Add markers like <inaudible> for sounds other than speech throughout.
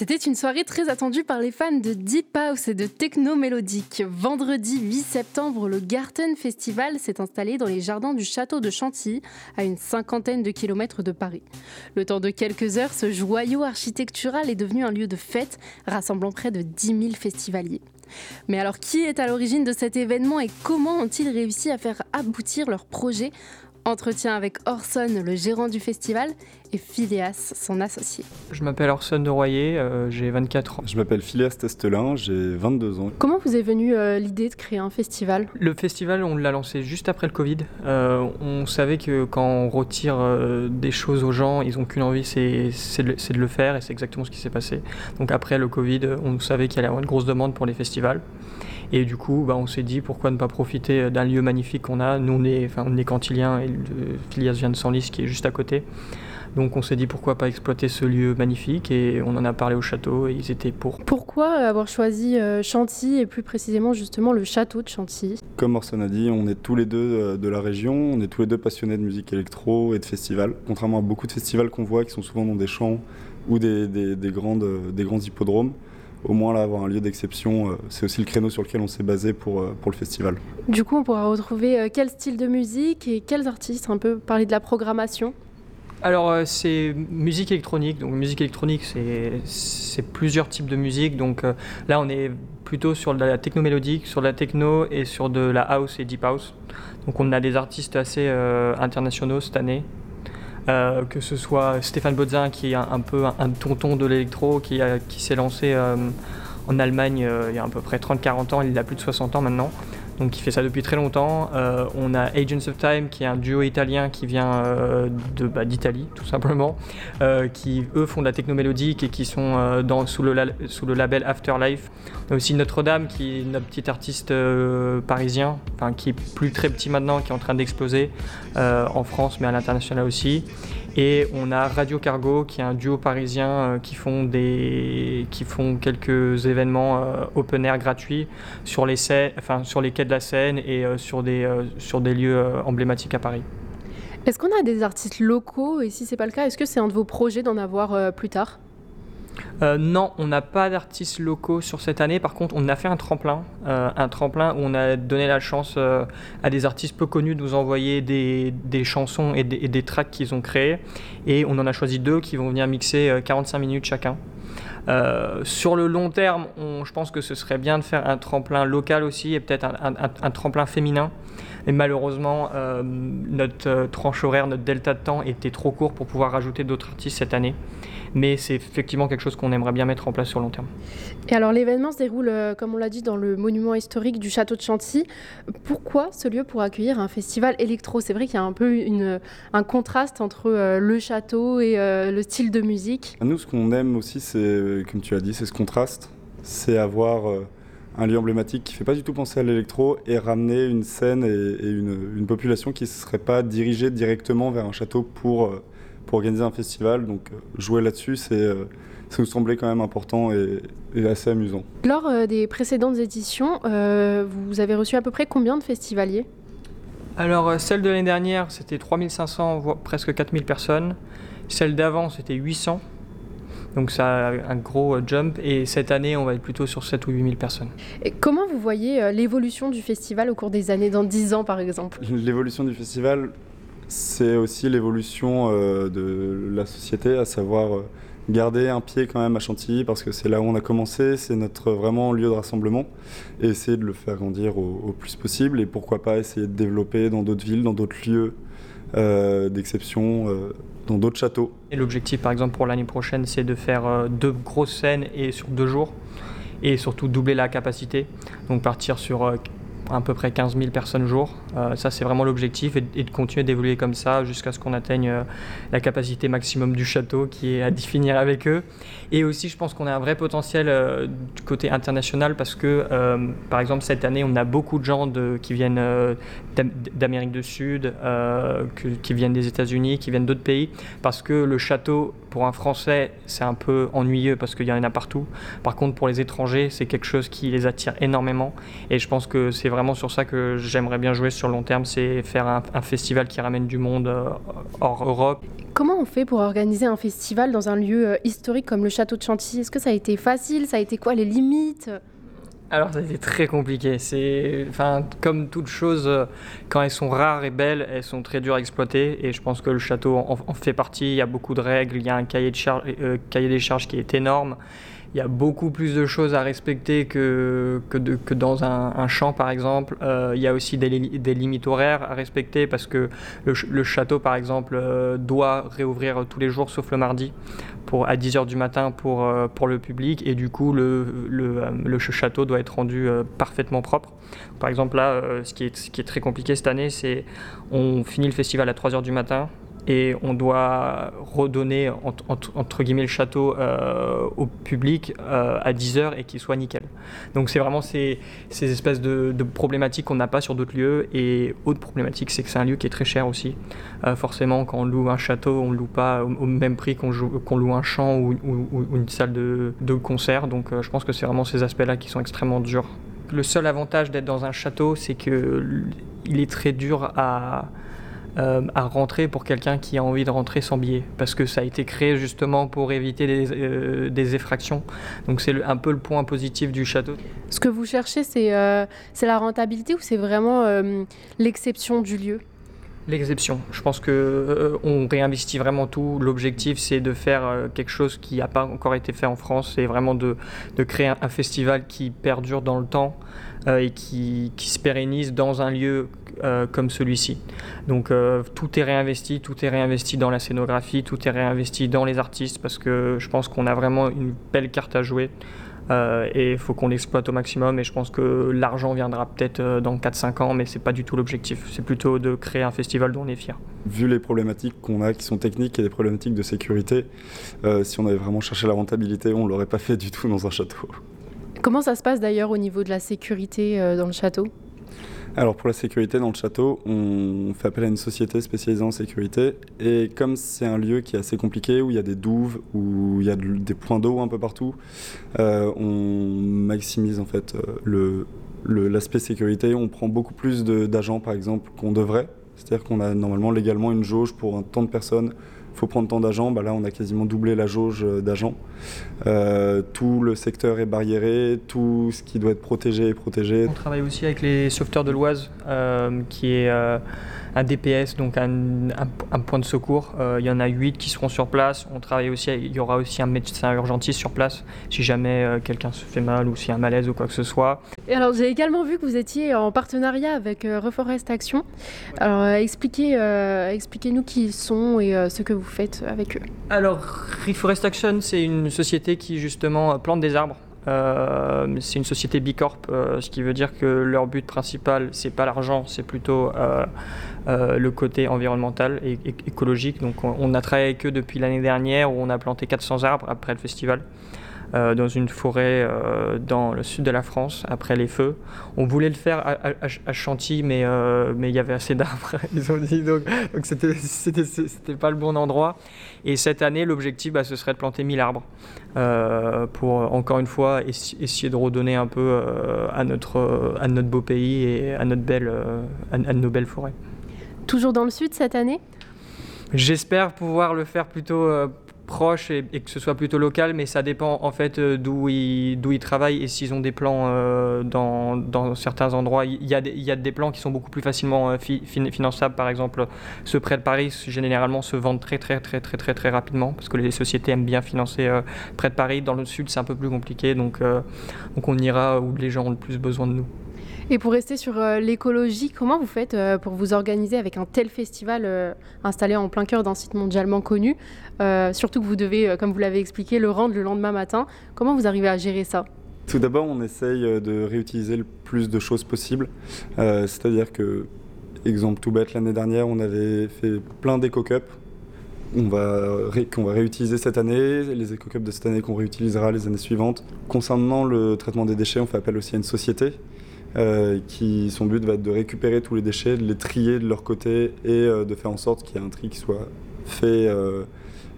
C'était une soirée très attendue par les fans de Deep House et de techno mélodique. Vendredi 8 septembre, le Garten Festival s'est installé dans les jardins du château de Chantilly, à une cinquantaine de kilomètres de Paris. Le temps de quelques heures, ce joyau architectural est devenu un lieu de fête, rassemblant près de 10 000 festivaliers. Mais alors, qui est à l'origine de cet événement et comment ont-ils réussi à faire aboutir leur projet? Entretien avec Orson, le gérant du festival, et Phileas, son associé. Je m'appelle Orson de Royer, euh, j'ai 24 ans. Je m'appelle Phileas Testelin, j'ai 22 ans. Comment vous est venue euh, l'idée de créer un festival? Le festival, on l'a lancé juste après le Covid. Euh, on savait que quand on retire des choses aux gens, ils n'ont qu'une envie, c'est de, de, le faire, et c'est exactement ce qui s'est passé. Donc après le Covid, on savait qu'il allait y avoir une grosse demande pour les festivals. Et du coup, bah, on s'est dit pourquoi ne pas profiter d'un lieu magnifique qu'on a. Nous, on est, enfin, on est cantiliens et le Filias vient de Senlis qui est juste à côté. Donc on s'est dit pourquoi pas exploiter ce lieu magnifique et on en a parlé au château et ils étaient pour. Pourquoi avoir choisi euh, Chantilly et plus précisément justement le château de Chantilly? Comme Orson a dit, on est tous les deux euh, de la région, on est tous les deux passionnés de musique électro et de festivals. Contrairement à beaucoup de festivals qu'on voit qui sont souvent dans des champs ou des, des, grandes, des grands hippodromes, au moins là avoir un lieu d'exception, euh, c'est aussi le créneau sur lequel on s'est basé pour, euh, pour le festival. Du coup, on pourra retrouver euh, quel style de musique et quels artistes Un peu parler de la programmation? Alors c'est musique électronique, donc musique électronique c'est plusieurs types de musique, donc là on est plutôt sur de la techno mélodique, sur de la techno et sur de la house et deep house. Donc on a des artistes assez internationaux cette année, euh, que ce soit Stéphane Bodzin qui est un, peu un, tonton de l'électro qui, qui s'est lancé euh, en Allemagne euh, il y a à peu près 30-40 ans, il a plus de 60 ans maintenant donc qui fait ça depuis très longtemps. Euh, on a Agents of Time, qui est un duo italien qui vient euh, bah, d'Italie, tout simplement, euh, qui eux font de la techno mélodique et qui sont sous, le, label Afterlife. On a aussi Notre-Dame, qui est notre petit artiste parisien, qui est plus très petit maintenant, qui est en train d'exploser en France, mais à l'international aussi. Et on a Radio Cargo, qui est un duo parisien euh, qui, font des, qui font quelques événements euh, open air gratuits sur les, quais de la Seine et euh, sur, des, sur des lieux emblématiques à Paris. Est-ce qu'on a des artistes locaux Et si ce n'est pas le cas, est-ce que c'est un de vos projets d'en avoir plus tard? Euh, non, on n'a pas d'artistes locaux sur cette année. Par contre, on a fait un tremplin, euh, un tremplin où on a donné la chance euh, à des artistes peu connus de nous envoyer des, chansons et des, tracks qu'ils ont créés. Et on en a choisi deux qui vont venir mixer 45 minutes chacun. sur le long terme, je pense que ce serait bien de faire un tremplin local aussi et peut-être un, tremplin féminin. Et malheureusement, notre tranche horaire, notre delta de temps était trop court pour pouvoir rajouter d'autres artistes cette année mais c'est effectivement quelque chose qu'on aimerait bien mettre en place sur long terme. Et alors l'événement se déroule, euh, comme on l'a dit, dans le monument historique du château de Chantilly. Pourquoi ce lieu pour accueillir un festival électro? C'est vrai qu'il y a un peu une, un contraste entre euh, le château et euh, le style de musique. Nous, ce qu'on aime aussi, c'est, comme tu as dit, c'est ce contraste. C'est avoir un lieu emblématique qui ne fait pas du tout penser à l'électro et ramener une scène et, une, une, population qui ne serait pas dirigée directement vers un château pour pour organiser un festival. Donc euh, jouer là-dessus, c'est euh, ça nous semblait quand même important et, assez amusant. Lors euh, des précédentes éditions, vous avez reçu à peu près combien de festivaliers? Alors, celle de l'année dernière, c'était 3500, voire presque 4000 personnes. Celle d'avant, c'était 800. Donc ça a un gros jump. Et cette année, on va être plutôt sur 7 ou 8000 personnes. Et comment vous voyez l'évolution du festival au cours des années, dans 10 ans par exemple? L'évolution du festival, c'est aussi l'évolution euh, de la société, à savoir euh, garder un pied quand même à Chantilly parce que c'est là où on a commencé, c'est notre vraiment lieu de rassemblement et essayer de le faire grandir au, plus possible et pourquoi pas essayer de développer dans d'autres villes, dans d'autres lieux euh, d'exception, dans d'autres châteaux. L'objectif par exemple pour l'année prochaine c'est de faire deux grosses scènes et sur deux jours et surtout doubler la capacité, donc partir sur à peu près 15 000 personnes jour. Euh, ça, c'est vraiment l'objectif et, de continuer d'évoluer comme ça jusqu'à ce qu'on atteigne euh, la capacité maximum du château qui est à définir avec eux. Et aussi, je pense qu'on a un vrai potentiel euh, du côté international parce que, par exemple, cette année, on a beaucoup de gens qui viennent d'Amérique du Sud, qui viennent des États-Unis, qui viennent d'autres pays parce que le château, pour un Français, c'est un peu ennuyeux parce qu'il y en a partout. Par contre, pour les étrangers, c'est quelque chose qui les attire énormément et je pense que c'est vraiment sur ça que j'aimerais bien jouer le long terme, c'est faire un, festival qui ramène du monde hors Europe. Comment on fait pour organiser un festival dans un lieu historique comme le château de Chantilly? Est-ce que ça a été facile? Ça a été quoi les limites? Alors ça a été très compliqué. C'est, enfin, comme toute chose, quand elles sont rares et belles, elles sont très dures à exploiter. Et je pense que le château en, fait partie. Il y a beaucoup de règles. Il y a un cahier, de cahier des charges qui est énorme il y a beaucoup plus de choses à respecter que, que, dans un, champ, par exemple. Euh, il y a aussi des, des, limites horaires à respecter parce que le, château, par exemple, euh, doit réouvrir tous les jours sauf le mardi pour, à 10h du matin pour, euh, pour le public et du coup, le, le, le château doit être rendu parfaitement propre. Par exemple, là, ce, qui est, ce qui est très compliqué cette année, c'est on finit le festival à 3h du matin, et on doit redonner entre, guillemets le château euh, au public euh, à 10 heures et qu'il soit nickel. Donc c'est vraiment ces, ces, espèces de, problématiques qu'on n'a pas sur d'autres lieux. Et autre problématique, c'est que c'est un lieu qui est très cher aussi. Euh, forcément, quand on loue un château, on ne loue pas au, même prix qu'on loue un champ ou, une salle de, de concert. Donc je pense que c'est vraiment ces aspects-là qui sont extrêmement durs. Le seul avantage d'être dans un château, c'est qu'il est très dur à euh, à rentrer pour quelqu'un qui a envie de rentrer sans billet, parce que ça a été créé justement pour éviter des, euh, effractions. Donc c'est un peu le point positif du château. Ce que vous cherchez, c'est euh, la rentabilité ou c'est vraiment l'exception du lieu? L'exception. Je pense que on réinvestit vraiment tout. L'objectif, c'est de faire quelque chose qui n'a pas encore été fait en France. C'est vraiment de, de créer un, festival qui perdure dans le temps et qui, qui, se pérennise dans un lieu euh, comme celui-ci. Donc euh, tout est réinvesti, tout est réinvesti dans la scénographie, tout est réinvesti dans les artistes parce que je pense qu'on a vraiment une belle carte à jouer. Euh, et il faut qu'on l'exploite au maximum. Et je pense que l'argent viendra peut-être dans 4-5 ans, mais c'est pas du tout l'objectif. C'est plutôt de créer un festival dont on est fier. Vu les problématiques qu'on a, qui sont techniques et les problématiques de sécurité, si on avait vraiment cherché la rentabilité, on l'aurait pas fait du tout dans un château. Comment ça se passe d'ailleurs au niveau de la sécurité dans le château? Alors pour la sécurité dans le château, on fait appel à une société spécialisée en sécurité et comme c'est un lieu qui est assez compliqué, où il y a des douves, où il y a des points d'eau un peu partout, euh, on maximise en fait euh, l'aspect sécurité. On prend beaucoup plus d'agents par exemple qu'on devrait. C'est-à-dire qu'on a normalement légalement une jauge pour un temps de personnes faut prendre tant d'agents. Bah là, on a quasiment doublé la jauge euh, d'agents. Euh, tout le secteur est barriéré, tout ce qui doit être protégé est protégé. On travaille aussi avec les sauveteurs de l'Oise, euh, qui est un DPS, donc un, point de secours. Euh, il y en a 8 qui seront sur place. On travaille aussi, il y aura aussi un médecin urgentiste sur place si jamais euh, quelqu'un se fait mal ou s'il y a un malaise ou quoi que ce soit. Et alors j'ai également vu que vous étiez en partenariat avec euh, Reforest Action. Alors expliquez, expliquez-nous qui ils sont et ce que vous faites avec eux. Alors Reforest Action, c'est une société qui justement plante des arbres. c'est une société Bicorp, ce qui veut dire que leur but principal, c'est pas l'argent, c'est plutôt euh, le côté environnemental et, écologique. Donc on, a travaillé avec eux depuis l'année dernière où on a planté 400 arbres après le festival. Euh, dans une forêt euh, dans le sud de la France après les feux. On voulait le faire à, Chantilly, mais mais il y avait assez d'arbres, <laughs> ils ont dit, donc, donc c'était, c'était, pas le bon endroit. Et cette année, l'objectif, bah, ce serait de planter 1000 arbres pour, encore une fois, essayer de redonner un peu à, notre, à notre beau pays et à, notre belle, à nos belles forêts. Toujours dans le sud cette année? J'espère pouvoir le faire plutôt euh, proche et, que ce soit plutôt local, mais ça dépend en fait euh, d'où ils, d'où ils travaillent et s'ils ont des plans euh, dans, dans, certains endroits. Il y, a des, il y a des plans qui sont beaucoup plus facilement finançables. Par exemple, ceux près de Paris, généralement, se vendent très très très très très très rapidement parce que les sociétés aiment bien financer près de Paris. Dans le sud, c'est un peu plus compliqué, donc, donc on ira où les gens ont le plus besoin de nous. Et pour rester sur euh, l'écologie, comment vous faites euh, pour vous organiser avec un tel festival euh, installé en plein cœur d'un site mondialement connu Surtout que vous devez, comme vous l'avez expliqué, le rendre le lendemain matin. Comment vous arrivez à gérer ça? Tout d'abord, on essaye de réutiliser le plus de choses possible. C'est-à-dire que, exemple tout bête, l'année dernière, on avait fait plein d'éco-cups on va, qu'on va réutiliser cette année, les éco-cups de cette année qu'on réutilisera les années suivantes. Concernant le traitement des déchets, on fait appel aussi à une société euh, qui son but va être de récupérer tous les déchets, de les trier de leur côté et euh, de faire en sorte qu'il y ait un tri qui soit fait euh,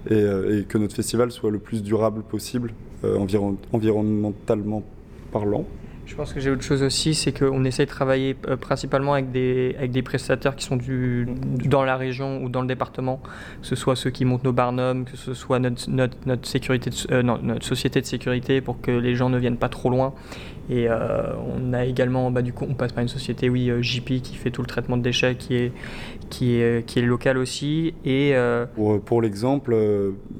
et, que notre festival soit le plus durable possible environnementalement parlant. Je pense que j'ai autre chose aussi, c'est qu'on essaie de travailler principalement avec des, avec des prestataires qui sont dans la région ou dans le département, que ce soit ceux qui montent nos barnums, que ce soit notre, notre société de sécurité pour que les gens ne viennent pas trop loin. Et euh, on a également, bah, du coup, on passe par une société, oui, JP, qui fait tout le traitement de déchets, qui est, qui est, qui est local aussi. Et, Pour, pour l'exemple,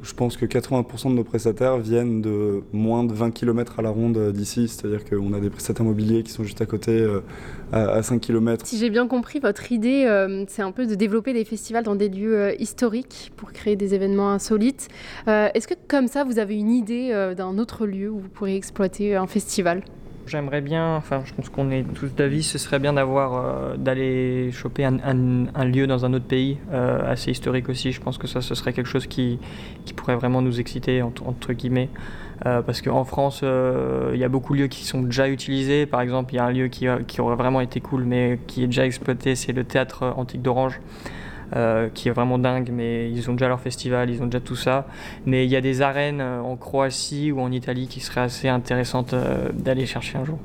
je pense que 80% de nos prestataires viennent de moins de 20 km à la ronde d'ici, c'est-à-dire qu'on a des prestataires immobiliers qui sont juste à côté, euh, à, 5 km. Si j'ai bien compris, votre idée, euh, c'est un peu de développer des festivals dans des lieux euh, historiques pour créer des événements insolites. Est-ce que comme ça, vous avez une idée d'un autre lieu où vous pourriez exploiter un festival? J'aimerais bien, enfin je pense qu'on est tous d'avis, ce serait bien d'avoir, d'aller choper un, lieu dans un autre pays, assez historique aussi. Je pense que ça, ce serait quelque chose qui, pourrait vraiment nous exciter, entre, guillemets. Euh, parce qu'en France, euh, il y a beaucoup de lieux qui sont déjà utilisés. Par exemple, il y a un lieu qui, aurait vraiment été cool, mais qui est déjà exploité, c'est le théâtre antique d'Orange. Euh, qui est vraiment dingue, mais ils ont déjà leur festival, ils ont déjà tout ça. Mais il y a des arènes en Croatie ou en Italie qui seraient assez intéressantes d'aller chercher un jour.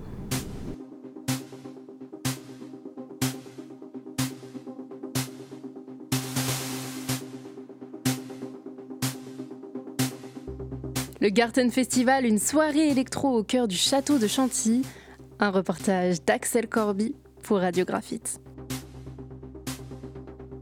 Le Garten Festival, une soirée électro au cœur du château de Chantilly. Un reportage d'Axel Corby pour Radiographite.